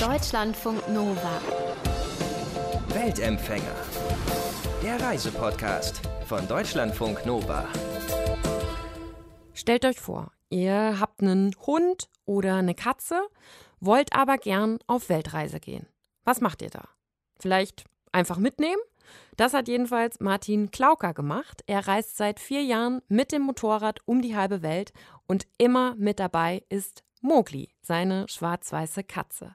Deutschlandfunk Nova. Weltempfänger. Der Reisepodcast von Deutschlandfunk Nova. Stellt euch vor, ihr habt einen Hund oder eine Katze, wollt aber gern auf Weltreise gehen. Was macht ihr da? Vielleicht einfach mitnehmen? Das hat jedenfalls Martin Klauker gemacht. Er reist seit vier Jahren mit dem Motorrad um die halbe Welt und immer mit dabei ist Mowgli, seine schwarz-weiße Katze.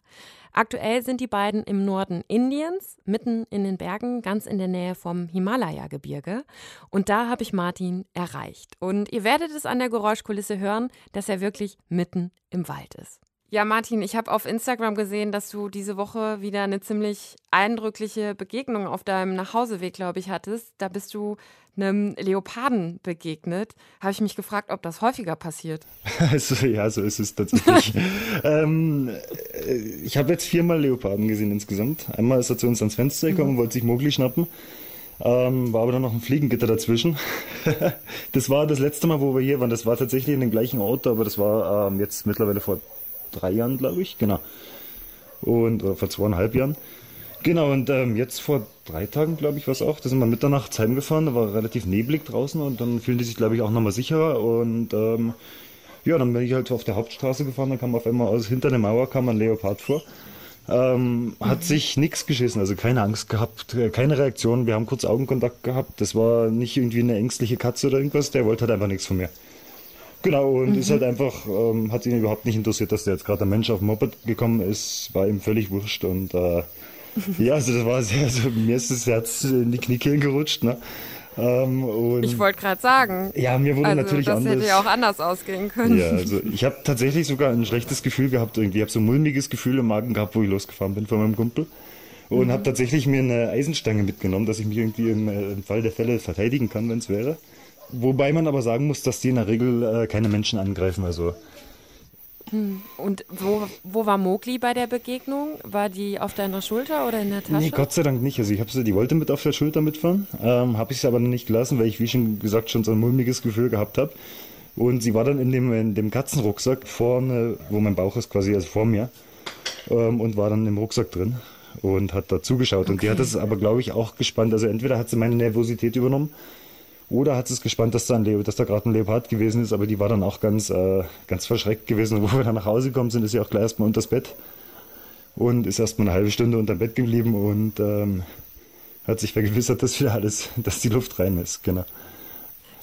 Aktuell sind die beiden im Norden Indiens, mitten in den Bergen, ganz in der Nähe vom Himalaya-Gebirge. Und da habe ich Martin erreicht. Und ihr werdet es an der Geräuschkulisse hören, dass er wirklich mitten im Wald ist. Ja, Martin, ich habe auf Instagram gesehen, dass du diese Woche wieder eine ziemlich eindrückliche Begegnung auf deinem Nachhauseweg, glaube ich, hattest. Da bist du einem Leoparden begegnet. Habe ich mich gefragt, ob das häufiger passiert. Also, ja, so ist es tatsächlich. ähm, äh, ich habe jetzt viermal Leoparden gesehen insgesamt. Einmal ist er zu uns ans Fenster gekommen und wollte sich Mogli schnappen. Ähm, war aber dann noch ein Fliegengitter dazwischen. das war das letzte Mal, wo wir hier waren. Das war tatsächlich in dem gleichen Auto, aber das war ähm, jetzt mittlerweile vor drei Jahren, glaube ich, genau. Und oder vor zweieinhalb Jahren. Genau, und ähm, jetzt vor drei Tagen, glaube ich, war es auch, da sind wir mitternachts heimgefahren, da war relativ neblig draußen und dann fühlen die sich, glaube ich, auch nochmal sicherer und ähm, ja, dann bin ich halt auf der Hauptstraße gefahren, dann kam auf einmal aus hinter der Mauer kam ein Leopard vor. Ähm, hat mhm. sich nichts geschissen, also keine Angst gehabt, äh, keine Reaktion. Wir haben kurz Augenkontakt gehabt. Das war nicht irgendwie eine ängstliche Katze oder irgendwas, der wollte halt einfach nichts von mir. Genau, und mhm. ist halt einfach, ähm, hat ihn überhaupt nicht interessiert, dass der jetzt gerade ein Mensch auf dem Moped gekommen ist, war ihm völlig wurscht und äh, ja, also das war sehr, also mir ist das Herz in die Kniekehlen gerutscht, ne? Ähm, ich wollte gerade sagen. Ja, mir wurde also, natürlich das anders. Das hätte ja auch anders ausgehen können. Ja, also ich habe tatsächlich sogar ein schlechtes Gefühl gehabt irgendwie. Ich habe so ein mulmiges Gefühl im Magen gehabt, wo ich losgefahren bin von meinem Kumpel. Und mhm. habe tatsächlich mir eine Eisenstange mitgenommen, dass ich mich irgendwie im, äh, im Fall der Fälle verteidigen kann, wenn es wäre. Wobei man aber sagen muss, dass die in der Regel äh, keine Menschen angreifen. Also. Und wo, wo war Mogli bei der Begegnung? War die auf deiner Schulter oder in der Tasche? Nee, Gott sei Dank nicht. Also ich habe sie, die wollte mit auf der Schulter mitfahren, ähm, habe ich sie aber nicht gelassen, weil ich, wie schon gesagt, schon so ein mulmiges Gefühl gehabt habe. Und sie war dann in dem, in dem Katzenrucksack vorne, wo mein Bauch ist, quasi also vor mir, ähm, und war dann im Rucksack drin und hat da zugeschaut. Okay. Und die hat das aber, glaube ich, auch gespannt. Also entweder hat sie meine Nervosität übernommen oder hat es gespannt, dass da, da gerade ein Leopard gewesen ist, aber die war dann auch ganz, äh, ganz verschreckt gewesen. Und wo wir dann nach Hause gekommen sind, ist sie auch gleich erstmal unter das Bett und ist erstmal eine halbe Stunde unter dem Bett geblieben und ähm, hat sich vergewissert, dass wieder alles, dass die Luft rein ist. Genau.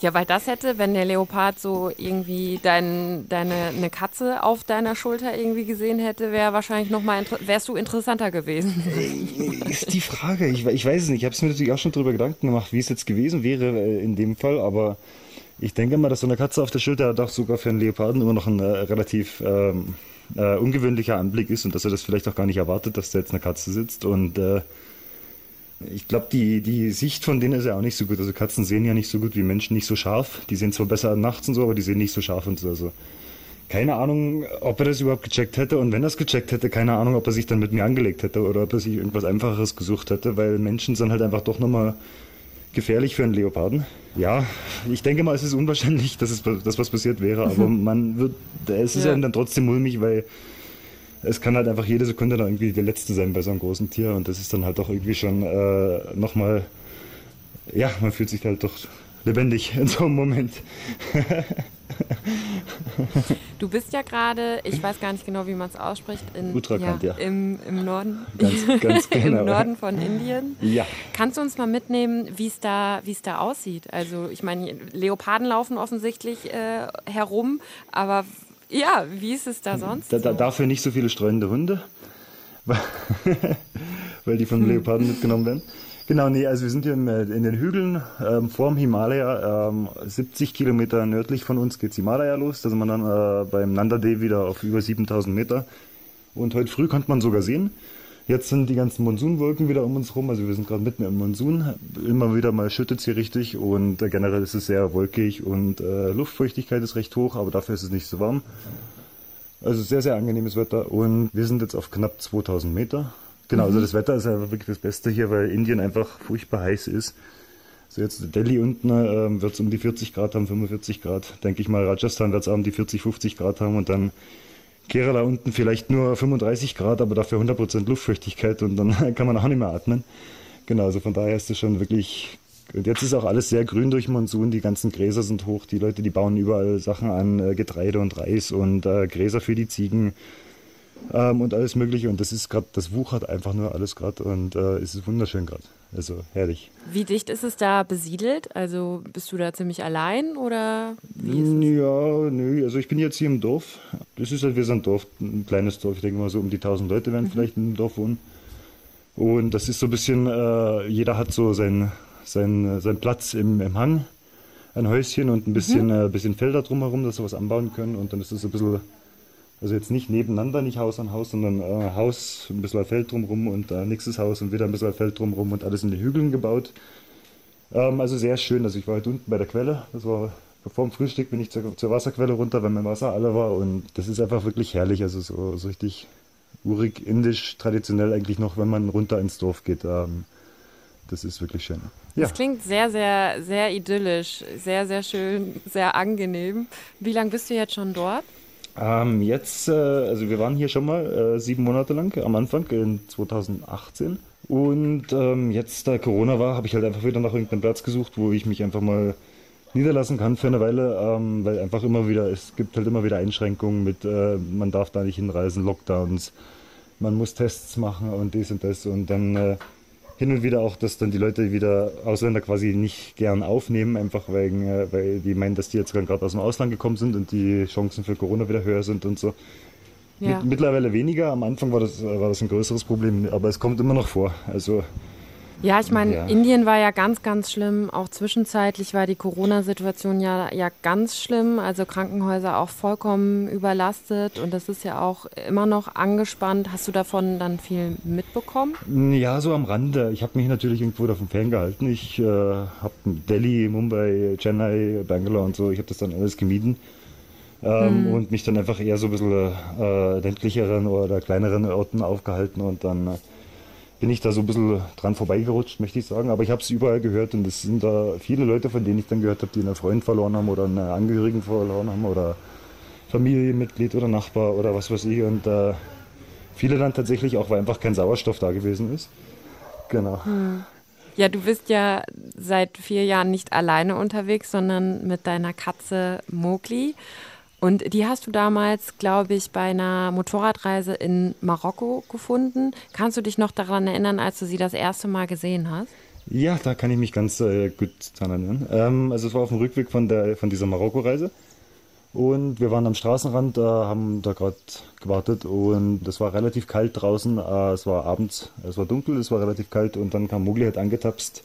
Ja, weil das hätte, wenn der Leopard so irgendwie dein, deine eine Katze auf deiner Schulter irgendwie gesehen hätte, wäre wahrscheinlich noch mal wärst du interessanter gewesen. Äh, ist die Frage. Ich, ich weiß es nicht. Ich habe es mir natürlich auch schon darüber Gedanken gemacht, wie es jetzt gewesen wäre äh, in dem Fall, aber ich denke mal, dass so eine Katze auf der Schulter doch sogar für einen Leoparden immer noch ein äh, relativ ähm, äh, ungewöhnlicher Anblick ist und dass er das vielleicht auch gar nicht erwartet, dass da jetzt eine Katze sitzt und äh, ich glaube, die, die Sicht von denen ist ja auch nicht so gut. Also Katzen sehen ja nicht so gut wie Menschen, nicht so scharf. Die sehen zwar besser nachts und so, aber die sehen nicht so scharf und so. Also keine Ahnung, ob er das überhaupt gecheckt hätte. Und wenn er es gecheckt hätte, keine Ahnung, ob er sich dann mit mir angelegt hätte oder ob er sich irgendwas Einfacheres gesucht hätte, weil Menschen sind halt einfach doch nochmal gefährlich für einen Leoparden. Ja, ich denke mal, es ist unwahrscheinlich, dass es dass was passiert wäre, aber man wird, es ist ja. dann trotzdem mulmig, weil es kann halt einfach jede Sekunde dann irgendwie die letzte sein bei so einem großen Tier und das ist dann halt doch irgendwie schon äh, nochmal, ja, man fühlt sich halt doch lebendig in so einem Moment. du bist ja gerade, ich weiß gar nicht genau, wie man es ausspricht, in, Uttarakhand, ja, ja. Im, Im Norden. Ganz, ganz genau. Im Norden von Indien. Ja. Kannst du uns mal mitnehmen, wie es da, da aussieht? Also ich meine, Leoparden laufen offensichtlich äh, herum, aber ja, wie ist es da sonst? Da, da, dafür nicht so viele streunende Hunde, weil die von hm. Leoparden mitgenommen werden. Genau, nee, also wir sind hier in, äh, in den Hügeln ähm, vorm Himalaya, ähm, 70 Kilometer nördlich von uns geht's Himalaya los. Da sind wir dann äh, beim Nanda Dev wieder auf über 7000 Meter. Und heute früh konnte man sogar sehen, Jetzt sind die ganzen Monsunwolken wieder um uns rum, also wir sind gerade mitten im Monsun. Immer wieder mal schüttet es hier richtig und äh, generell ist es sehr wolkig und äh, Luftfeuchtigkeit ist recht hoch, aber dafür ist es nicht so warm. Also sehr, sehr angenehmes Wetter und wir sind jetzt auf knapp 2000 Meter. Genau, also mhm. also das Wetter ist einfach wirklich das Beste hier, weil Indien einfach furchtbar heiß ist. So jetzt Delhi unten äh, wird es um die 40 Grad haben, 45 Grad. Denke ich mal, Rajasthan wird es auch um die 40, 50 Grad haben und dann Kerala unten vielleicht nur 35 Grad, aber dafür 100% Luftfeuchtigkeit und dann kann man auch nicht mehr atmen. Genau, also von daher ist es schon wirklich. Und jetzt ist auch alles sehr grün durch Monsun, die ganzen Gräser sind hoch, die Leute, die bauen überall Sachen an, äh, Getreide und Reis und äh, Gräser für die Ziegen ähm, und alles Mögliche. Und das ist gerade, das wuchert einfach nur alles gerade und äh, es ist wunderschön gerade. Also herrlich. Wie dicht ist es da besiedelt? Also bist du da ziemlich allein oder wie ist es? Ja, nö, also ich bin jetzt hier im Dorf. Das ist halt wie so ein Dorf, ein kleines Dorf. Ich denke mal so um die 1000 Leute werden mhm. vielleicht im Dorf wohnen. Und das ist so ein bisschen, äh, jeder hat so seinen sein, sein Platz im, im Hang, ein Häuschen und ein bisschen, mhm. äh, bisschen Felder drumherum, dass sie was anbauen können. Und dann ist es so ein bisschen also jetzt nicht nebeneinander, nicht Haus an Haus, sondern äh, Haus, ein bisschen Feld drumherum und äh, nächstes Haus und wieder ein bisschen Feld drumherum und alles in den Hügeln gebaut. Ähm, also sehr schön. Also ich war heute unten bei der Quelle. Das war bevor dem Frühstück bin ich zur, zur, Wasserquelle runter, wenn mein Wasser alle war. Und das ist einfach wirklich herrlich. Also so, so richtig urig, indisch, traditionell eigentlich noch, wenn man runter ins Dorf geht. Ähm, das ist wirklich schön. Ja. Das klingt sehr, sehr, sehr idyllisch, sehr, sehr schön, sehr angenehm. Wie lange bist du jetzt schon dort? Ähm, jetzt, äh, also wir waren hier schon mal äh, sieben Monate lang am Anfang in 2018. Und ähm, jetzt, da Corona war, habe ich halt einfach wieder nach irgendeinem Platz gesucht, wo ich mich einfach mal niederlassen kann für eine Weile, ähm, weil einfach immer wieder, es gibt halt immer wieder Einschränkungen mit, äh, man darf da nicht hinreisen, Lockdowns, man muss Tests machen und dies und das und dann äh, hin und wieder auch, dass dann die Leute wieder Ausländer quasi nicht gern aufnehmen, einfach wegen, äh, weil die meinen, dass die jetzt gerade aus dem Ausland gekommen sind und die Chancen für Corona wieder höher sind und so. Ja. Mittlerweile weniger, am Anfang war das, war das ein größeres Problem, aber es kommt immer noch vor. Also ja, ich meine, ja. Indien war ja ganz, ganz schlimm. Auch zwischenzeitlich war die Corona-Situation ja, ja ganz schlimm. Also Krankenhäuser auch vollkommen überlastet. Und das ist ja auch immer noch angespannt. Hast du davon dann viel mitbekommen? Ja, so am Rande. Ich habe mich natürlich irgendwo davon ferngehalten. Ich äh, habe Delhi, Mumbai, Chennai, Bangalore und so, ich habe das dann alles gemieden. Ähm, hm. Und mich dann einfach eher so ein bisschen äh, ländlicheren oder kleineren Orten aufgehalten und dann... Bin ich da so ein bisschen dran vorbeigerutscht, möchte ich sagen. Aber ich habe es überall gehört und es sind da viele Leute, von denen ich dann gehört habe, die einen Freund verloren haben oder einen Angehörigen verloren haben oder Familienmitglied oder Nachbar oder was weiß ich. Und äh, viele dann tatsächlich auch, weil einfach kein Sauerstoff da gewesen ist. Genau. Hm. Ja, du bist ja seit vier Jahren nicht alleine unterwegs, sondern mit deiner Katze Mowgli. Und die hast du damals, glaube ich, bei einer Motorradreise in Marokko gefunden. Kannst du dich noch daran erinnern, als du sie das erste Mal gesehen hast? Ja, da kann ich mich ganz äh, gut daran erinnern. Ähm, also es war auf dem Rückweg von, der, von dieser Marokko-Reise. Und wir waren am Straßenrand, äh, haben da gerade gewartet und es war relativ kalt draußen. Äh, es war abends, es war dunkel, es war relativ kalt und dann kam Mugli halt angetapst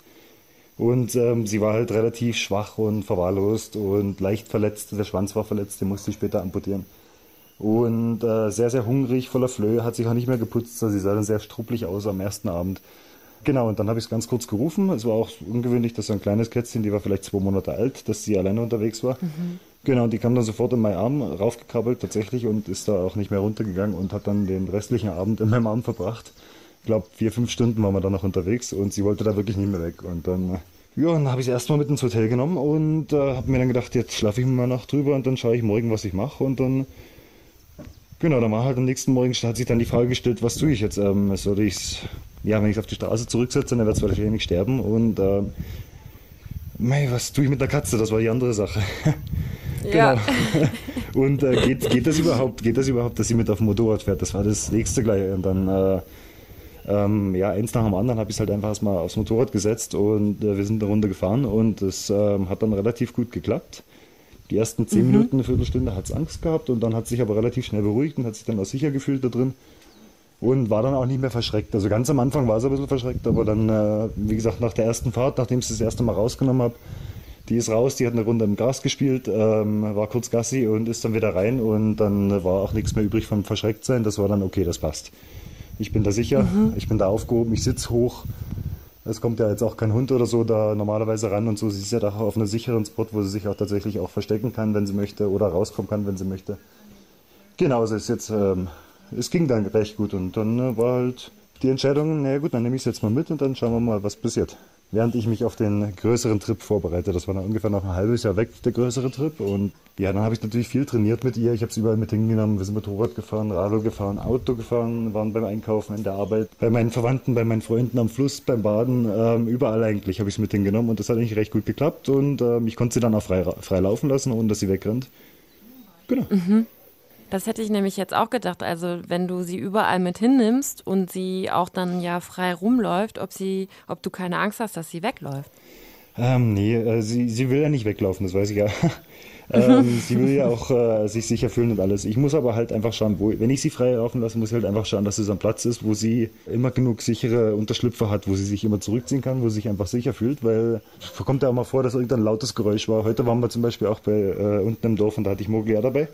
und ähm, sie war halt relativ schwach und verwahrlost und leicht verletzt. Der Schwanz war verletzt, den musste ich später amputieren. Und äh, sehr, sehr hungrig, voller Flöhe, hat sich auch nicht mehr geputzt. Also sie sah dann sehr struppelig aus am ersten Abend. Genau, und dann habe ich es ganz kurz gerufen. Es war auch ungewöhnlich, dass so ein kleines Kätzchen, die war vielleicht zwei Monate alt, dass sie alleine unterwegs war. Mhm. Genau, und die kam dann sofort in meinen Arm raufgekrabbelt tatsächlich und ist da auch nicht mehr runtergegangen und hat dann den restlichen Abend in meinem Arm verbracht glaube, vier, fünf Stunden waren wir dann noch unterwegs und sie wollte da wirklich nicht mehr weg. Und dann, ja, dann habe ich sie erstmal mit ins Hotel genommen und äh, habe mir dann gedacht, jetzt schlafe ich mal Nacht drüber und dann schaue ich morgen, was ich mache. Und dann, genau, dann war halt am nächsten Morgen, hat sich dann die Frage gestellt, was tue ich jetzt? Ähm, soll ich ja, wenn ich auf die Straße zurücksetze, dann wird es wahrscheinlich sterben. Und, äh, mei, was tue ich mit der Katze? Das war die andere Sache. Ja. genau. Und äh, geht, geht das überhaupt, geht das überhaupt, dass sie mit auf dem Motorrad fährt? Das war das nächste gleich. Und dann äh, ähm, ja, eins nach dem anderen habe ich es halt einfach erstmal aufs Motorrad gesetzt und äh, wir sind eine Runde gefahren und es ähm, hat dann relativ gut geklappt. Die ersten zehn mhm. Minuten, eine Viertelstunde hat es Angst gehabt und dann hat sich aber relativ schnell beruhigt und hat sich dann auch sicher gefühlt da drin und war dann auch nicht mehr verschreckt. Also ganz am Anfang war es ein bisschen verschreckt, aber dann, äh, wie gesagt, nach der ersten Fahrt, nachdem ich es das erste Mal rausgenommen habe, die ist raus, die hat eine Runde im Gas gespielt, ähm, war kurz Gassi und ist dann wieder rein und dann war auch nichts mehr übrig vom Verschrecktsein. Das war dann okay, das passt. Ich bin da sicher, mhm. ich bin da aufgehoben, ich sitze hoch. Es kommt ja jetzt auch kein Hund oder so da normalerweise ran und so. Sie ist ja da auf einem sicheren Spot, wo sie sich auch tatsächlich auch verstecken kann, wenn sie möchte, oder rauskommen kann, wenn sie möchte. Genau, also ist jetzt, ähm, es ging dann recht gut und dann äh, war halt die Entscheidung, naja gut, dann nehme ich es jetzt mal mit und dann schauen wir mal, was passiert. Während ich mich auf den größeren Trip vorbereite. Das war dann ungefähr noch ein halbes Jahr weg, der größere Trip. Und ja, dann habe ich natürlich viel trainiert mit ihr. Ich habe sie überall mit hingenommen. Wir sind Motorrad gefahren, Radl gefahren, Auto gefahren, waren beim Einkaufen, in der Arbeit, bei meinen Verwandten, bei meinen Freunden am Fluss, beim Baden, ähm, überall eigentlich habe ich sie mit hingenommen. Und das hat eigentlich recht gut geklappt. Und ähm, ich konnte sie dann auch frei, frei laufen lassen, ohne dass sie wegrennt. Genau. Mhm. Das hätte ich nämlich jetzt auch gedacht. Also wenn du sie überall mit hinnimmst und sie auch dann ja frei rumläuft, ob sie, ob du keine Angst hast, dass sie wegläuft. Ähm, nee, äh, sie, sie will ja nicht weglaufen, das weiß ich ja. ähm, sie will ja auch äh, sich sicher fühlen und alles. Ich muss aber halt einfach schauen, wo, wenn ich sie frei laufen lasse, muss ich halt einfach schauen, dass es am Platz ist, wo sie immer genug sichere Unterschlüpfer hat, wo sie sich immer zurückziehen kann, wo sie sich einfach sicher fühlt, weil kommt ja auch mal vor, dass irgendein lautes Geräusch war. Heute waren wir zum Beispiel auch bei äh, unten im Dorf und da hatte ich Mogli dabei.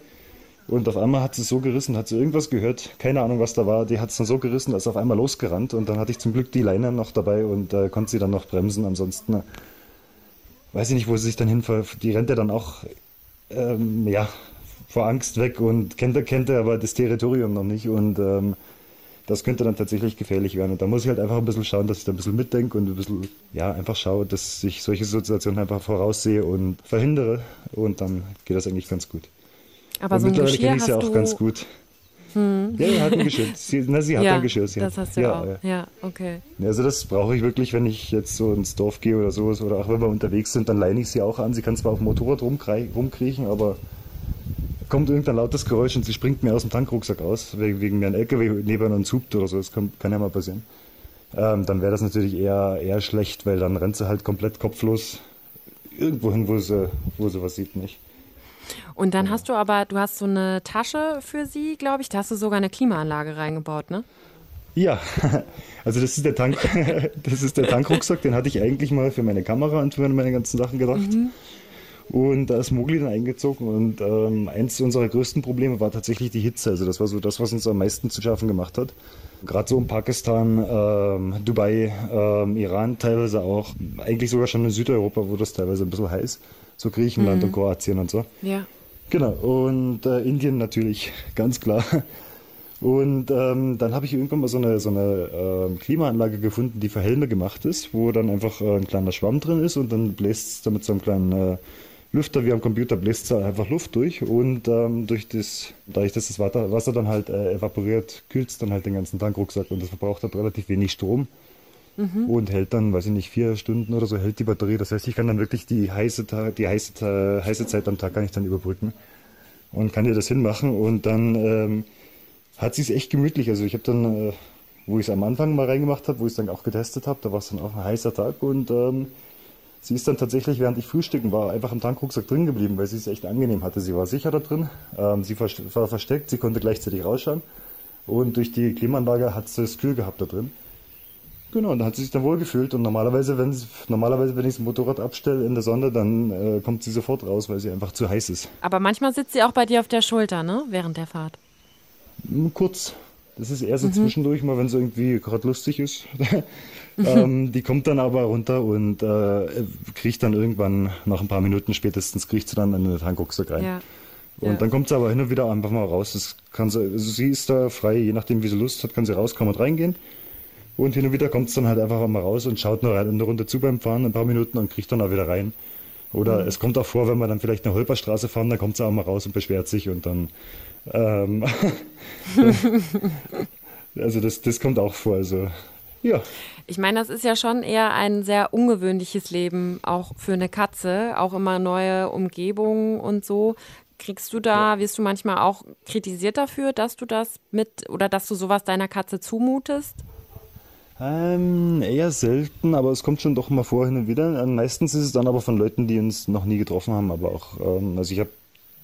Und auf einmal hat sie so gerissen, hat sie irgendwas gehört, keine Ahnung, was da war. Die hat es dann so gerissen, dass auf einmal losgerannt. Und dann hatte ich zum Glück die Leine noch dabei und äh, konnte sie dann noch bremsen. Ansonsten äh, weiß ich nicht, wo sie sich dann hinfällt. Die rennt ja dann auch, ähm, ja, vor Angst weg und kennt, kennt er aber das Territorium noch nicht. Und ähm, das könnte dann tatsächlich gefährlich werden. Und da muss ich halt einfach ein bisschen schauen, dass ich da ein bisschen mitdenke und ein bisschen, ja, einfach schaue, dass ich solche Situationen einfach voraussehe und verhindere. Und dann geht das eigentlich ganz gut. Aber so ein mittlerweile Geschirr kenne ich sie auch du, ganz gut. Hm. Ja, sie hat ein Geschirr. Sie, na, sie hat ja, ein Geschirr. Sie das hat, hast du ja, auch. ja. Ja, okay. Also das brauche ich wirklich, wenn ich jetzt so ins Dorf gehe oder sowas oder auch wenn wir unterwegs sind, dann leine ich sie auch an. Sie kann zwar auf dem Motorrad rumkriechen, aber kommt irgendein lautes Geräusch und sie springt mir aus dem Tankrucksack aus, wegen, mir ein LKW neben uns hupt oder so, das kann, kann ja mal passieren. Ähm, dann wäre das natürlich eher, eher schlecht, weil dann rennt sie halt komplett kopflos irgendwo hin, wo sie, wo sie was sieht, nicht. Und dann hast du aber, du hast so eine Tasche für sie, glaube ich. Da hast du sogar eine Klimaanlage reingebaut, ne? Ja, also das ist der Tank, das ist der Tankrucksack, den hatte ich eigentlich mal für meine Kamera und für meine ganzen Sachen gedacht. Und da ist Mogli dann eingezogen und ähm, eins unserer größten Probleme war tatsächlich die Hitze. Also das war so das, was uns am meisten zu schaffen gemacht hat. Gerade so in Pakistan, ähm, Dubai, ähm, Iran teilweise auch, eigentlich sogar schon in Südeuropa, wo das teilweise ein bisschen heiß, so Griechenland und Kroatien und so. Ja. Genau, und äh, Indien natürlich, ganz klar. Und ähm, dann habe ich irgendwann mal so eine, so eine ähm, Klimaanlage gefunden, die für Helme gemacht ist, wo dann einfach äh, ein kleiner Schwamm drin ist und dann bläst es damit so einem kleinen äh, Lüfter wie am Computer, bläst es einfach Luft durch und ähm, durch das, dadurch, dass das Wasser, Wasser dann halt äh, evaporiert, kühlt es dann halt den ganzen Tankrucksack und das verbraucht halt relativ wenig Strom und hält dann, weiß ich nicht, vier Stunden oder so hält die Batterie. Das heißt, ich kann dann wirklich die heiße, die heiße, heiße Zeit am Tag kann ich dann überbrücken und kann dir das hinmachen und dann ähm, hat sie es echt gemütlich. Also ich habe dann, äh, wo ich es am Anfang mal reingemacht habe, wo ich es dann auch getestet habe, da war es dann auch ein heißer Tag und ähm, sie ist dann tatsächlich, während ich frühstücken war, einfach im Tankrucksack drin geblieben, weil sie es echt angenehm hatte. Sie war sicher da drin, ähm, sie war versteckt, sie konnte gleichzeitig rausschauen und durch die Klimaanlage hat sie es kühl gehabt da drin. Genau, und hat sie sich dann wohl gefühlt und normalerweise, wenn normalerweise, wenn ich das Motorrad abstelle in der Sonne, dann äh, kommt sie sofort raus, weil sie einfach zu heiß ist. Aber manchmal sitzt sie auch bei dir auf der Schulter, ne? Während der Fahrt. Kurz. Das ist eher so zwischendurch mal, wenn es irgendwie gerade lustig ist. ähm, die kommt dann aber runter und äh, kriecht dann irgendwann, nach ein paar Minuten spätestens, kriecht sie dann in den Tankrucksack rein. Ja. Und Ja. dann kommt sie aber hin und wieder einfach mal raus. Das kann sie, also sie ist da frei, je nachdem wie sie Lust hat, kann sie rauskommen und reingehen. Und hin und wieder kommt es dann halt einfach mal raus und schaut nur eine Runde zu beim Fahren, ein paar Minuten und kriegt dann auch wieder rein. Oder es kommt auch vor, wenn wir dann vielleicht eine Holperstraße fahren, dann kommt sie auch mal raus und beschwert sich und dann. Ähm, also das, das kommt auch vor. Also ja. Ich meine, das ist ja schon eher ein sehr ungewöhnliches Leben, auch für eine Katze, auch immer neue Umgebungen und so. Kriegst du da, wirst du manchmal auch kritisiert dafür, dass du das mit oder dass du sowas deiner Katze zumutest? Ähm, eher selten, aber es kommt schon doch mal vor hin und wieder. Ähm, meistens ist es dann aber von Leuten, die uns noch nie getroffen haben, aber auch, ähm, also ich habe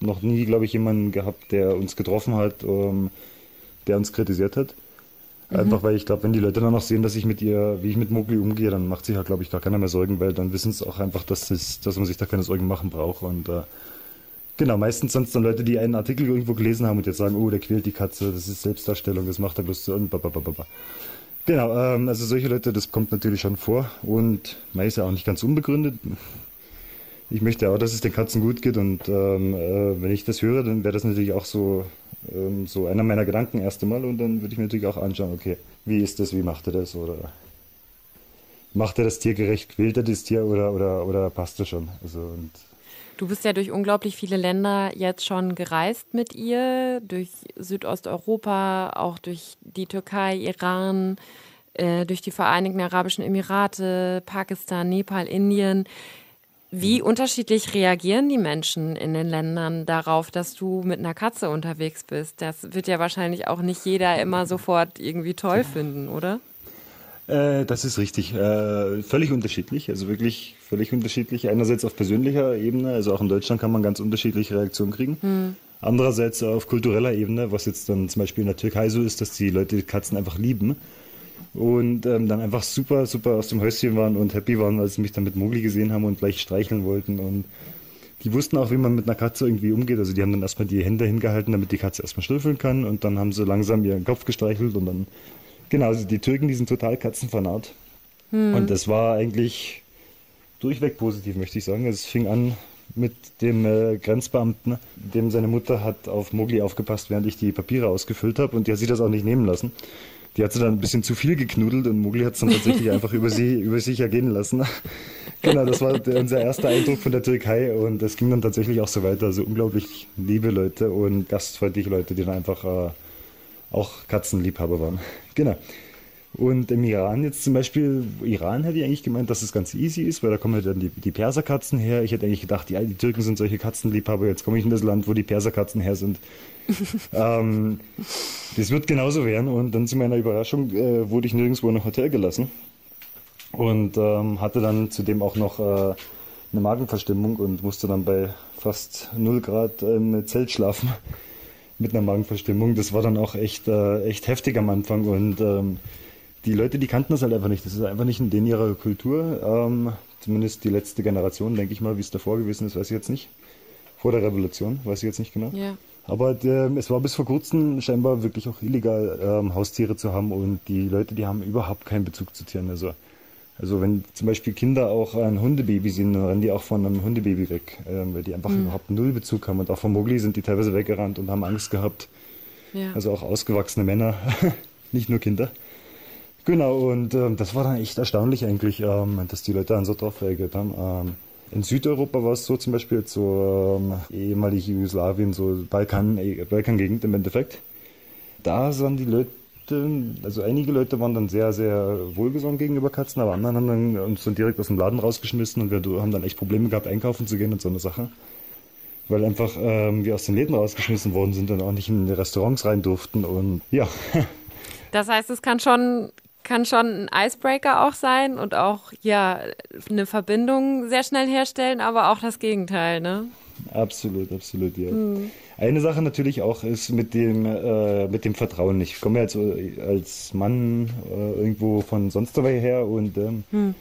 noch nie, glaube ich, jemanden gehabt, der uns getroffen hat, ähm, der uns kritisiert hat. Einfach weil ich glaube, wenn die Leute dann noch sehen, dass ich mit ihr, wie ich mit Mogli umgehe, dann macht sich halt, glaube ich, gar keiner mehr Sorgen, weil dann wissen es auch einfach, dass, das, dass man sich da keine Sorgen machen braucht. Und äh, genau, meistens sind es dann Leute, die einen Artikel irgendwo gelesen haben und jetzt sagen, oh, der quält die Katze, das ist Selbstdarstellung, das macht er bloß so und. Genau, ähm, also solche Leute, das kommt natürlich schon vor und meist ja auch nicht ganz unbegründet. Ich möchte auch, dass es den Katzen gut geht und ähm, äh, wenn ich das höre, dann wäre das natürlich auch so, ähm, so einer meiner Gedanken erst einmal und dann würde ich mir natürlich auch anschauen, okay, wie ist das, wie macht er das oder macht er das Tier gerecht, quält er das Tier oder, oder, oder passt er schon? Also, und Du bist ja durch unglaublich viele Länder jetzt schon gereist mit ihr, durch Südosteuropa, auch durch die Türkei, Iran, äh, durch die Vereinigten Arabischen Emirate, Pakistan, Nepal, Indien. Wie unterschiedlich reagieren die Menschen in den Ländern darauf, dass du mit einer Katze unterwegs bist? Das wird ja wahrscheinlich auch nicht jeder immer sofort irgendwie toll finden, oder? Äh, das ist richtig. Äh, völlig unterschiedlich. Also wirklich völlig unterschiedlich. Einerseits auf persönlicher Ebene, also auch in Deutschland kann man ganz unterschiedliche Reaktionen kriegen. Hm. Andererseits auf kultureller Ebene, was jetzt dann zum Beispiel in der Türkei so ist, dass die Leute die Katzen einfach lieben und ähm, dann einfach super, super aus dem Häuschen waren und happy waren, als sie mich dann mit Mogli gesehen haben und gleich streicheln wollten. Und die wussten auch, wie man mit einer Katze irgendwie umgeht. Also die haben dann erstmal die Hände hingehalten, damit die Katze erstmal schnüffeln kann und dann haben sie langsam ihren Kopf gestreichelt und dann, genau, also die Türken, die sind total katzenfanat. Hm. Und das war eigentlich durchweg positiv, möchte ich sagen. Es fing an mit dem äh, Grenzbeamten, dem seine Mutter hat auf Mogli aufgepasst, während ich die Papiere ausgefüllt habe und der hat sich das auch nicht nehmen lassen. Die hat sie dann ein bisschen zu viel geknudelt und Mogli hat es dann tatsächlich einfach über, sie, über sich ergehen lassen. genau, das war der, unser erster Eindruck von der Türkei und es ging dann tatsächlich auch so weiter. Also unglaublich liebe Leute und gastfreundliche Leute, die dann einfach äh, auch Katzenliebhaber waren. Genau. Und im Iran jetzt zum Beispiel, Iran hätte ich eigentlich gemeint, dass es ganz easy ist, weil da kommen halt dann die, die Perserkatzen her. Ich hätte eigentlich gedacht, ja, die Türken sind solche Katzenliebhaber, jetzt komme ich in das Land, wo die Perserkatzen her sind. ähm, das wird genauso werden und dann zu meiner Überraschung äh, wurde ich nirgendwo in ein Hotel gelassen und ähm, hatte dann zudem auch noch äh, eine Magenverstimmung und musste dann bei fast 0 Grad im Zelt schlafen mit einer Magenverstimmung. Das war dann auch echt, äh, echt heftig am Anfang und ähm, die Leute, die kannten das halt einfach nicht. Das ist einfach nicht in denen ihrer Kultur. Ähm, zumindest die letzte Generation, denke ich mal, wie es davor gewesen ist, weiß ich jetzt nicht. Vor der Revolution, weiß ich jetzt nicht genau. Ja. Aber äh, es war bis vor kurzem scheinbar wirklich auch illegal, ähm, Haustiere zu haben und die Leute, die haben überhaupt keinen Bezug zu Tieren. Also, also wenn zum Beispiel Kinder auch ein Hundebaby sehen, dann rennen die auch von einem Hundebaby weg, äh, weil die einfach mhm. überhaupt null Bezug haben. Und auch von Mogli sind die teilweise weggerannt und haben Angst gehabt. Ja. Also auch ausgewachsene Männer, nicht nur Kinder. Genau, und ähm, das war dann echt erstaunlich eigentlich, ähm, dass die Leute dann so drauf reagiert haben. Ähm, in Südeuropa war es so zum Beispiel, so ähm, ehemalige Jugoslawien, so Balkan, äh, Balkangegend im Endeffekt. Da sind die Leute, also einige Leute waren dann sehr, sehr wohlgesonnen gegenüber Katzen, aber andere haben dann uns dann direkt aus dem Laden rausgeschmissen und wir haben dann echt Probleme gehabt, einkaufen zu gehen und so eine Sache. Weil einfach ähm, wir aus den Läden rausgeschmissen worden sind und auch nicht in die Restaurants rein durften und ja. Das heißt, es kann schon kann schon ein Icebreaker auch sein und auch ja eine Verbindung sehr schnell herstellen, aber auch das Gegenteil, ne? Absolut, absolut, ja. Mhm. Eine Sache natürlich auch ist mit dem äh, mit dem Vertrauen. Ich komme jetzt als Mann äh, irgendwo von sonst woher her und ähm, mhm.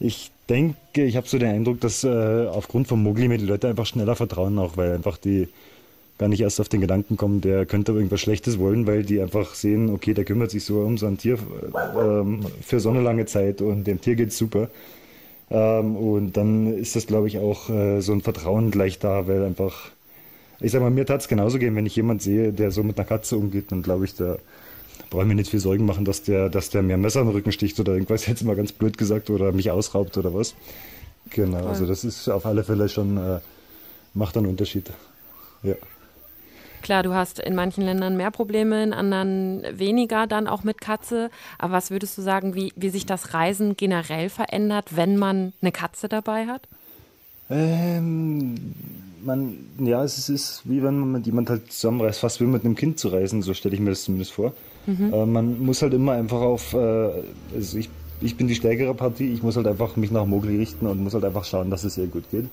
ich denke, ich habe so den Eindruck, dass äh, aufgrund von Mogli mir die Leute einfach schneller vertrauen, auch weil einfach die gar nicht erst auf den Gedanken kommen, der könnte irgendwas Schlechtes wollen, weil die einfach sehen, okay, der kümmert sich so um sein Tier ähm, für so eine lange Zeit und dem Tier geht's super. Ähm, und dann ist das, glaube ich, auch äh, so ein Vertrauen gleich da, weil einfach, ich sag mal, mir tat's genauso gehen, wenn ich jemand sehe, der so mit einer Katze umgeht, dann glaube ich, da brauche ich mir nicht viel Sorgen machen, dass der, dass der mir Messer in den Rücken sticht oder irgendwas, jetzt mal ganz blöd gesagt, oder mich ausraubt oder was. Genau, also das ist auf alle Fälle schon, äh, macht einen Unterschied. Ja. Klar, du hast in manchen Ländern mehr Probleme, in anderen weniger dann auch mit Katze. Aber was würdest du sagen, wie, wie sich das Reisen generell verändert, wenn man eine Katze dabei hat? Ähm, man, ja, es ist wie wenn man mit jemand halt zusammenreist, fast wie mit einem Kind zu reisen, so stelle ich mir das zumindest vor. Mhm. Äh, man muss halt immer einfach auf, äh, also ich, ich bin die stärkere Partie, ich muss halt einfach mich nach Mogli richten und muss halt einfach schauen, dass es ihr gut geht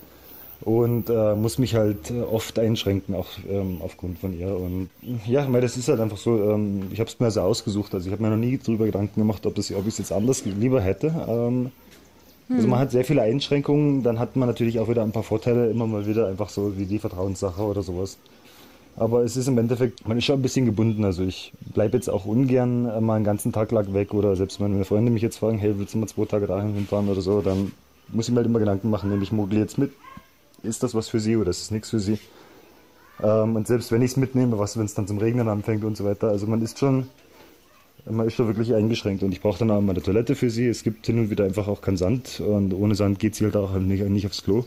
und äh, muss mich halt äh, oft einschränken, auch ähm, aufgrund von ihr. Und ja, weil das ist halt einfach so, ähm, ich habe es mir also ausgesucht, also ich habe mir noch nie darüber Gedanken gemacht, ob, ob ich es jetzt anders lieber hätte. Ähm, hm. Also man hat sehr viele Einschränkungen, dann hat man natürlich auch wieder ein paar Vorteile, immer mal wieder einfach so wie die Vertrauenssache oder sowas. Aber es ist im Endeffekt, man ist schon ein bisschen gebunden. Also ich bleibe jetzt auch ungern mal einen ganzen Tag lang weg oder selbst wenn meine Freunde mich jetzt fragen, hey, willst du mal zwei Tage dahin hinfahren oder so, dann muss ich mir halt immer Gedanken machen, nehme ich Mogli jetzt mit ist das was für sie oder ist es nichts für sie? Ähm, und selbst wenn ich es mitnehme, was, wenn es dann zum Regnen anfängt und so weiter. Also man ist schon man ist da wirklich eingeschränkt und ich brauche dann auch mal eine Toilette für sie. Es gibt hin und wieder einfach auch keinen Sand und ohne Sand geht sie halt auch nicht, nicht aufs Klo.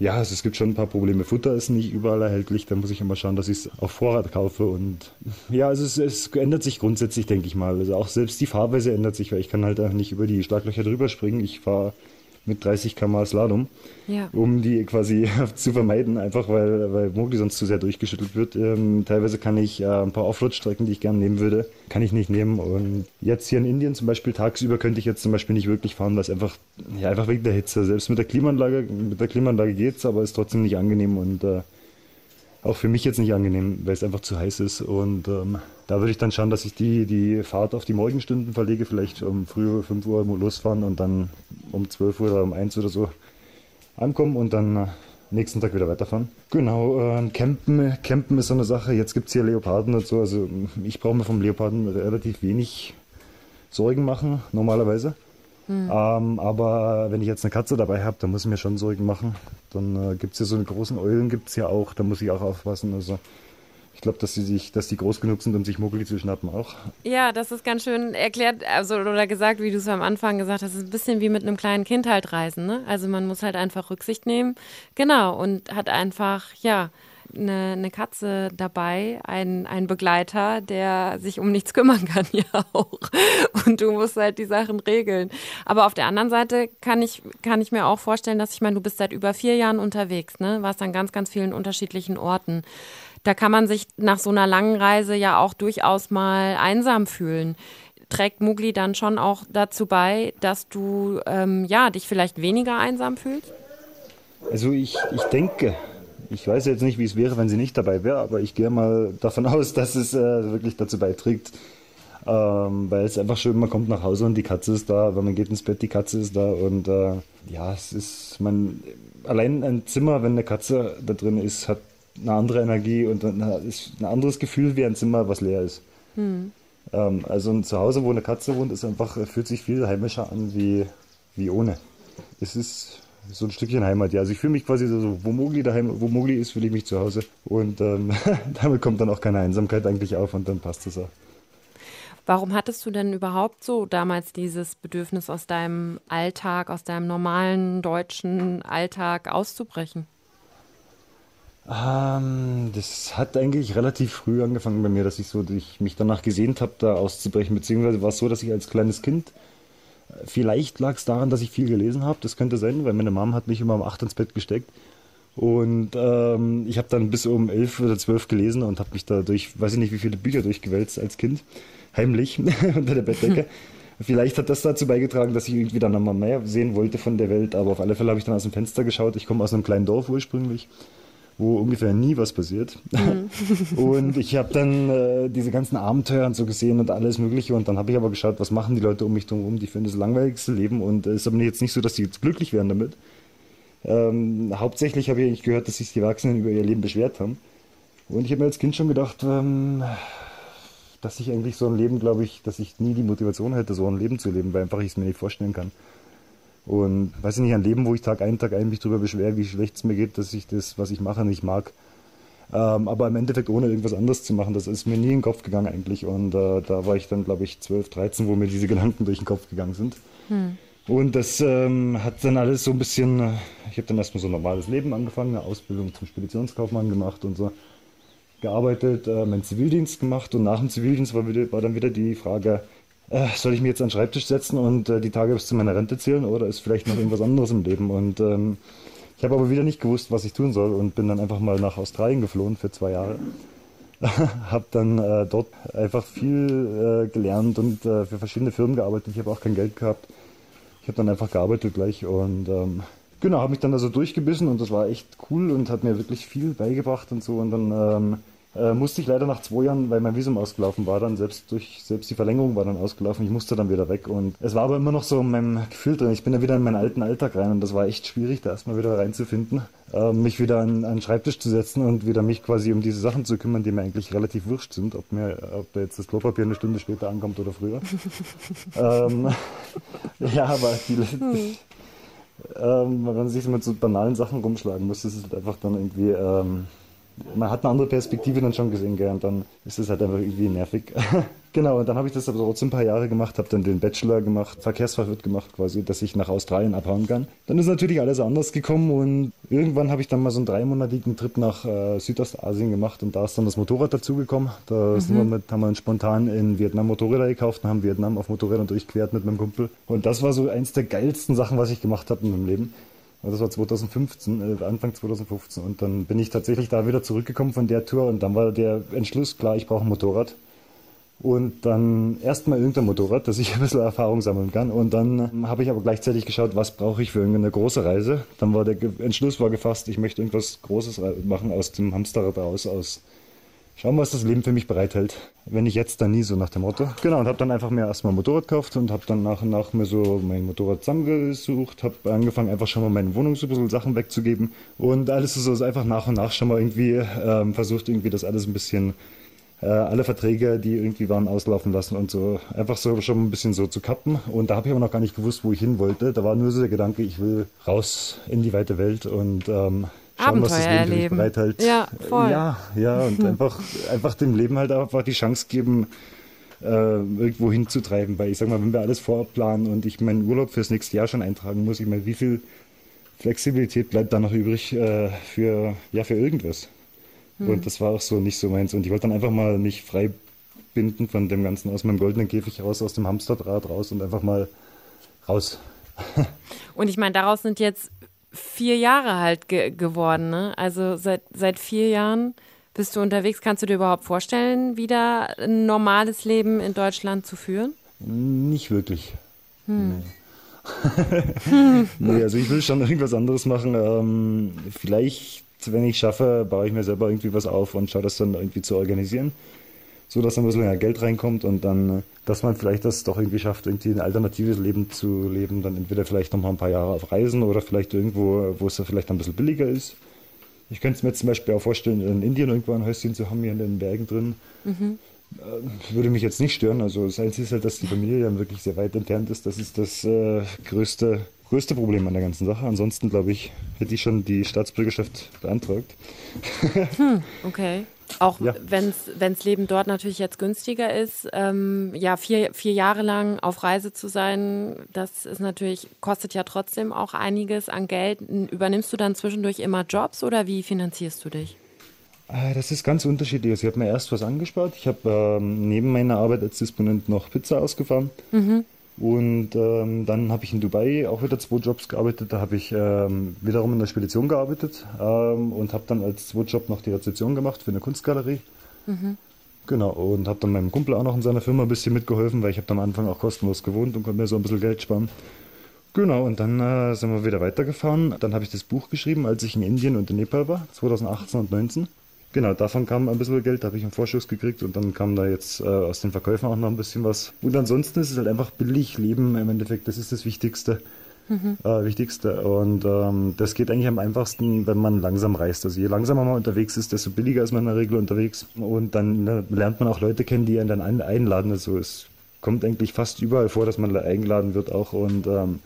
Ja, also es gibt schon ein paar Probleme. Futter ist nicht überall erhältlich, da muss ich immer schauen, dass ich es auf Vorrat kaufe und ja, also es, es ändert sich grundsätzlich, denke ich mal. Also auch selbst die Fahrweise ändert sich, weil ich kann halt nicht über die Schlaglöcher drüber springen. Ich fahre mit 30 km Slalom, Ja. um die quasi zu vermeiden, einfach weil, weil Mogli sonst zu sehr durchgeschüttelt wird. Ähm, teilweise kann ich äh, ein paar Offroad-Strecken, die ich gerne nehmen würde, kann ich nicht nehmen. Und jetzt hier in Indien zum Beispiel tagsüber könnte ich jetzt zum Beispiel nicht wirklich fahren, weil es einfach, ja, einfach wegen der Hitze. Selbst mit der Klimaanlage, mit der Klimaanlage geht's, aber ist trotzdem nicht angenehm und äh, auch für mich jetzt nicht angenehm, weil es einfach zu heiß ist. Und ähm, da würde ich dann schauen, dass ich die, die Fahrt auf die Morgenstunden verlege, vielleicht um früh 5 Uhr losfahren und dann um 12 Uhr oder um 1 oder so ankommen und dann äh, nächsten Tag wieder weiterfahren. Genau, ähm, Campen, Campen ist so eine Sache. Jetzt gibt's hier Leoparden und so. Also ich brauche mir vom Leoparden relativ wenig Sorgen machen, normalerweise. Ähm, aber wenn ich jetzt eine Katze dabei habe, dann muss ich mir schon Sorgen machen. Dann äh, gibt's hier so eine großen Eulen, gibt's hier auch, da muss ich auch aufpassen. Also ich glaube, dass die sich, dass die groß genug sind, um sich Mogli zu schnappen auch. Ja, das ist ganz schön erklärt, also oder gesagt, wie du es am Anfang gesagt hast, es ist ein bisschen wie mit einem kleinen Kind halt reisen, ne? Also man muss halt einfach Rücksicht nehmen. Genau, und hat einfach, ja, eine, eine Katze dabei, ein, ein Begleiter, der sich um nichts kümmern kann, ja auch. Und du musst halt die Sachen regeln. Aber auf der anderen Seite kann ich, kann ich mir auch vorstellen, dass ich meine, du bist seit über vier Jahren unterwegs, ne? Warst an ganz, ganz vielen unterschiedlichen Orten. Da kann man sich nach so einer langen Reise ja auch durchaus mal einsam fühlen. Trägt Mugli dann schon auch dazu bei, dass du ähm, ja dich vielleicht weniger einsam fühlst? Also ich, ich denke, ich weiß jetzt nicht, wie es wäre, wenn sie nicht dabei wäre, aber ich gehe mal davon aus, dass es äh, wirklich dazu beiträgt. Ähm, weil es einfach schön, man kommt nach Hause und die Katze ist da, wenn man geht ins Bett, die Katze ist da und äh, ja, es ist, man, allein ein Zimmer, wenn eine Katze da drin ist, hat eine andere Energie und ein, ist ein anderes Gefühl wie ein Zimmer, was leer ist. Ähm, also ein Zuhause, wo eine Katze wohnt, ist einfach, fühlt sich viel heimischer an wie, wie ohne. Es ist so ein Stückchen Heimat, ja. Also ich fühle mich quasi so, wo Mogli daheim, wo Mogli ist, fühle ich mich zu Hause. Und ähm, damit kommt dann auch keine Einsamkeit eigentlich auf und dann passt es auch. Warum hattest du denn überhaupt so damals dieses Bedürfnis aus deinem Alltag, aus deinem normalen deutschen Alltag auszubrechen? Ähm, das hat eigentlich relativ früh angefangen bei mir, dass ich so, dass ich mich danach gesehnt habe, da auszubrechen. Beziehungsweise war es so, dass ich als kleines Kind, vielleicht lag es daran, dass ich viel gelesen habe, das könnte sein, weil meine Mom hat mich immer um 8 ins Bett gesteckt. Und ähm, ich habe dann bis um 11 oder 12 gelesen und habe mich da durch, weiß ich nicht, wie viele Bücher durchgewälzt als Kind, heimlich unter der Bettdecke. Vielleicht hat das dazu beigetragen, dass ich irgendwie dann nochmal mehr sehen wollte von der Welt, aber auf alle Fälle habe ich dann aus dem Fenster geschaut. Ich komme aus einem kleinen Dorf ursprünglich wo ungefähr nie was passiert. und ich habe dann äh, diese ganzen Abenteuer und so gesehen und alles Mögliche. Und dann habe ich aber geschaut, was machen die Leute um mich herum. Die finden das langweiligste Leben und es ist aber jetzt nicht so, dass die jetzt glücklich werden damit. Ähm, hauptsächlich habe ich eigentlich gehört, dass sich die Erwachsenen über ihr Leben beschwert haben. Und ich habe mir als Kind schon gedacht, ähm, dass ich eigentlich so ein Leben, glaube ich, dass ich nie die Motivation hätte, so ein Leben zu leben, weil einfach ich es mir nicht vorstellen kann. Und weiß ich nicht, ein Leben, wo ich Tag ein, Tag ein mich darüber beschwere, wie schlecht es mir geht, dass ich das, was ich mache, nicht mag. Ähm, aber im Endeffekt ohne irgendwas anderes zu machen, das ist mir nie in den Kopf gegangen eigentlich. Und äh, da war ich dann, glaube ich, 12, 13, wo mir diese Gedanken durch den Kopf gegangen sind. Und das ähm, hat dann alles so ein bisschen, äh, ich habe dann erstmal so ein normales Leben angefangen, eine Ausbildung zum Speditionskaufmann gemacht und so gearbeitet, äh, meinen Zivildienst gemacht und nach dem Zivildienst war, wieder, war dann wieder die Frage, äh, soll ich mich jetzt an den Schreibtisch setzen und äh, die Tage bis zu meiner Rente zählen oder ist vielleicht noch irgendwas anderes im Leben? Und ähm, ich habe aber wieder nicht gewusst, was ich tun soll und bin dann einfach mal nach Australien geflohen für zwei Jahre. habe dann äh, dort einfach viel äh, gelernt und äh, für verschiedene Firmen gearbeitet. Ich habe auch kein Geld gehabt. Ich habe dann einfach gearbeitet gleich und ähm, genau, habe mich dann also durchgebissen und das war echt cool und hat mir wirklich viel beigebracht und so. Und dann ähm, äh, musste ich leider nach zwei Jahren, weil mein Visum ausgelaufen war, dann selbst durch selbst die Verlängerung war dann ausgelaufen. Ich musste dann wieder weg und es war aber immer noch so in meinem Gefühl drin. Ich bin dann wieder in meinen alten Alltag rein und das war echt schwierig, da erstmal wieder reinzufinden, äh, mich wieder an, an den Schreibtisch zu setzen und wieder mich quasi um diese Sachen zu kümmern, die mir eigentlich relativ wurscht sind, ob mir, ob da jetzt das Klopapier eine Stunde später ankommt oder früher. ähm, ja, aber die, ähm, wenn man sich mit so banalen Sachen rumschlagen muss, ist es halt einfach dann irgendwie ähm, man hat eine andere Perspektive dann schon gesehen, gell? und dann ist es halt einfach irgendwie nervig. genau, und dann habe ich das aber trotzdem ein paar Jahre gemacht, habe dann den Bachelor gemacht, Verkehrsfachwirt gemacht quasi, dass ich nach Australien abhauen kann. Dann ist natürlich alles anders gekommen und irgendwann habe ich dann mal so einen dreimonatigen Trip nach äh, Südostasien gemacht und da ist dann das Motorrad dazugekommen. Da mhm. wir mit, haben wir spontan in Vietnam Motorräder gekauft und haben Vietnam auf Motorrädern durchquert mit meinem Kumpel. Und das war so eins der geilsten Sachen, was ich gemacht habe in meinem Leben. Das war 2015, äh, Anfang 2015. Und dann bin ich tatsächlich da wieder zurückgekommen von der Tour und dann war der Entschluss klar, ich brauche ein Motorrad. Und dann erstmal irgendein Motorrad, dass ich ein bisschen Erfahrung sammeln kann. Und dann habe ich aber gleichzeitig geschaut, was brauche ich für irgendeine große Reise. Dann war der Entschluss war gefasst, ich möchte irgendwas Großes machen aus dem Hamsterrad raus, aus Schauen, was das Leben für mich bereithält. Wenn ich jetzt, dann nie so nach dem Motto. Genau, und habe dann einfach mir erstmal ein Motorrad gekauft und habe dann nach und nach mir so mein Motorrad zusammengesucht, habe angefangen einfach schon mal meine Wohnung so ein bisschen Sachen wegzugeben und alles so also einfach nach und nach schon mal irgendwie ähm, versucht irgendwie das alles ein bisschen äh, alle Verträge, die irgendwie waren, auslaufen lassen und so einfach so schon ein bisschen so zu kappen und da habe ich aber noch gar nicht gewusst, wo ich hin wollte. Da war nur so der Gedanke, ich will raus in die weite Welt und ähm, schauen, Abenteuer was das Leben erleben. bereithält. Ja, voll. Ja, ja, und einfach, einfach dem Leben halt einfach die Chance geben, äh, irgendwo hinzutreiben. Weil ich sag mal, wenn wir alles vorplanen und ich meinen Urlaub fürs nächste Jahr schon eintragen muss, ich meine, wie viel Flexibilität bleibt da noch übrig äh, für, ja, für irgendwas? Hm. Und das war auch so nicht so meins. Und ich wollte dann einfach mal mich frei binden von dem Ganzen, aus meinem goldenen Käfig raus, aus dem Hamsterdraht raus und einfach mal raus. und ich meine, daraus sind jetzt vier Jahre halt ge geworden. Ne? Also seit, seit vier Jahren bist du unterwegs. Kannst du dir überhaupt vorstellen, wieder ein normales Leben in Deutschland zu führen? Nicht wirklich. Hm. Nee. nee, also ich will schon irgendwas anderes machen. Ähm, vielleicht, wenn ich schaffe, baue ich mir selber irgendwie was auf und schaue das dann irgendwie zu organisieren so dass ein bisschen mehr Geld reinkommt und dann, dass man vielleicht das doch irgendwie schafft, irgendwie ein alternatives Leben zu leben, dann entweder vielleicht noch mal ein paar Jahre auf Reisen oder vielleicht irgendwo, wo es vielleicht ein bisschen billiger ist. Ich könnte es mir zum Beispiel auch vorstellen, in Indien irgendwo ein Häuschen zu haben, hier in den Bergen drin. Mhm. Würde mich jetzt nicht stören. Also das Einzige ist halt, dass die Familie dann wirklich sehr weit entfernt ist. Das ist das äh, größte, größte Problem an der ganzen Sache. Ansonsten, glaube ich, hätte ich schon die Staatsbürgerschaft beantragt. Hm, okay. Auch ja. wenn das Leben dort natürlich jetzt günstiger ist, ähm, ja, vier, vier Jahre lang auf Reise zu sein, das ist natürlich, kostet ja trotzdem auch einiges an Geld. Übernimmst du dann zwischendurch immer Jobs oder wie finanzierst du dich? Ah, das ist ganz unterschiedlich. Also ich habe mir erst was angespart. Ich habe ähm, neben meiner Arbeit als Disponent noch Pizza ausgefahren. Mhm. Und ähm, dann habe ich in Dubai auch wieder zwei Jobs gearbeitet. Da habe ich ähm, wiederum in der Spedition gearbeitet ähm, und habe dann als Zweitjob noch die Rezeption gemacht für eine Kunstgalerie. Mhm. Genau, und habe dann meinem Kumpel auch noch in seiner Firma ein bisschen mitgeholfen, weil ich habe am Anfang auch kostenlos gewohnt und konnte mir so ein bisschen Geld sparen. Genau, und dann äh, sind wir wieder weitergefahren. Dann habe ich das Buch geschrieben, als ich in Indien und in Nepal war, 2018 und 2019. Genau, davon kam ein bisschen Geld, da habe ich einen Vorschuss gekriegt und dann kam da jetzt äh, aus den Verkäufen auch noch ein bisschen was. Und ansonsten ist es halt einfach billig leben im Endeffekt, das ist das Wichtigste. Mhm. Äh, Wichtigste. Und ähm, das geht eigentlich am einfachsten, wenn man langsam reist. Also je langsamer man unterwegs ist, desto billiger ist man in der Regel unterwegs. Und dann ne, lernt man auch Leute kennen, die einen dann einladen. Also es kommt eigentlich fast überall vor, dass man eingeladen wird auch. Und ähm,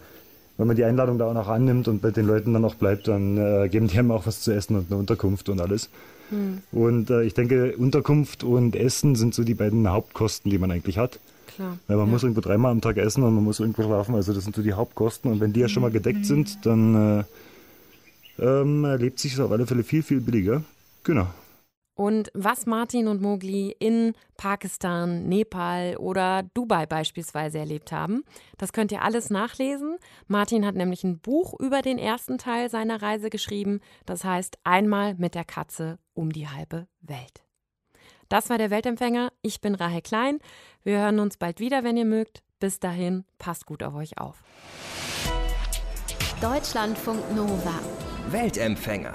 wenn man die Einladung da auch noch annimmt und bei den Leuten dann auch bleibt, dann äh, geben die einem auch was zu essen und eine Unterkunft und alles. Hm. Und äh, ich denke, Unterkunft und Essen sind so die beiden Hauptkosten, die man eigentlich hat. Klar. Weil man ja. muss irgendwo dreimal am Tag essen und man muss irgendwo schlafen. Also das sind so die Hauptkosten. Und wenn die ja schon mal gedeckt sind, dann äh, ähm, lebt sich auf alle Fälle viel, viel billiger. Genau. Und was Martin und Mogli in Pakistan, Nepal oder Dubai beispielsweise erlebt haben, das könnt ihr alles nachlesen. Martin hat nämlich ein Buch über den ersten Teil seiner Reise geschrieben, das heißt Einmal mit der Katze um die halbe Welt. Das war der Weltempfänger. Ich bin Rahel Klein. Wir hören uns bald wieder, wenn ihr mögt. Bis dahin, passt gut auf euch auf. Deutschlandfunk Nova. Weltempfänger.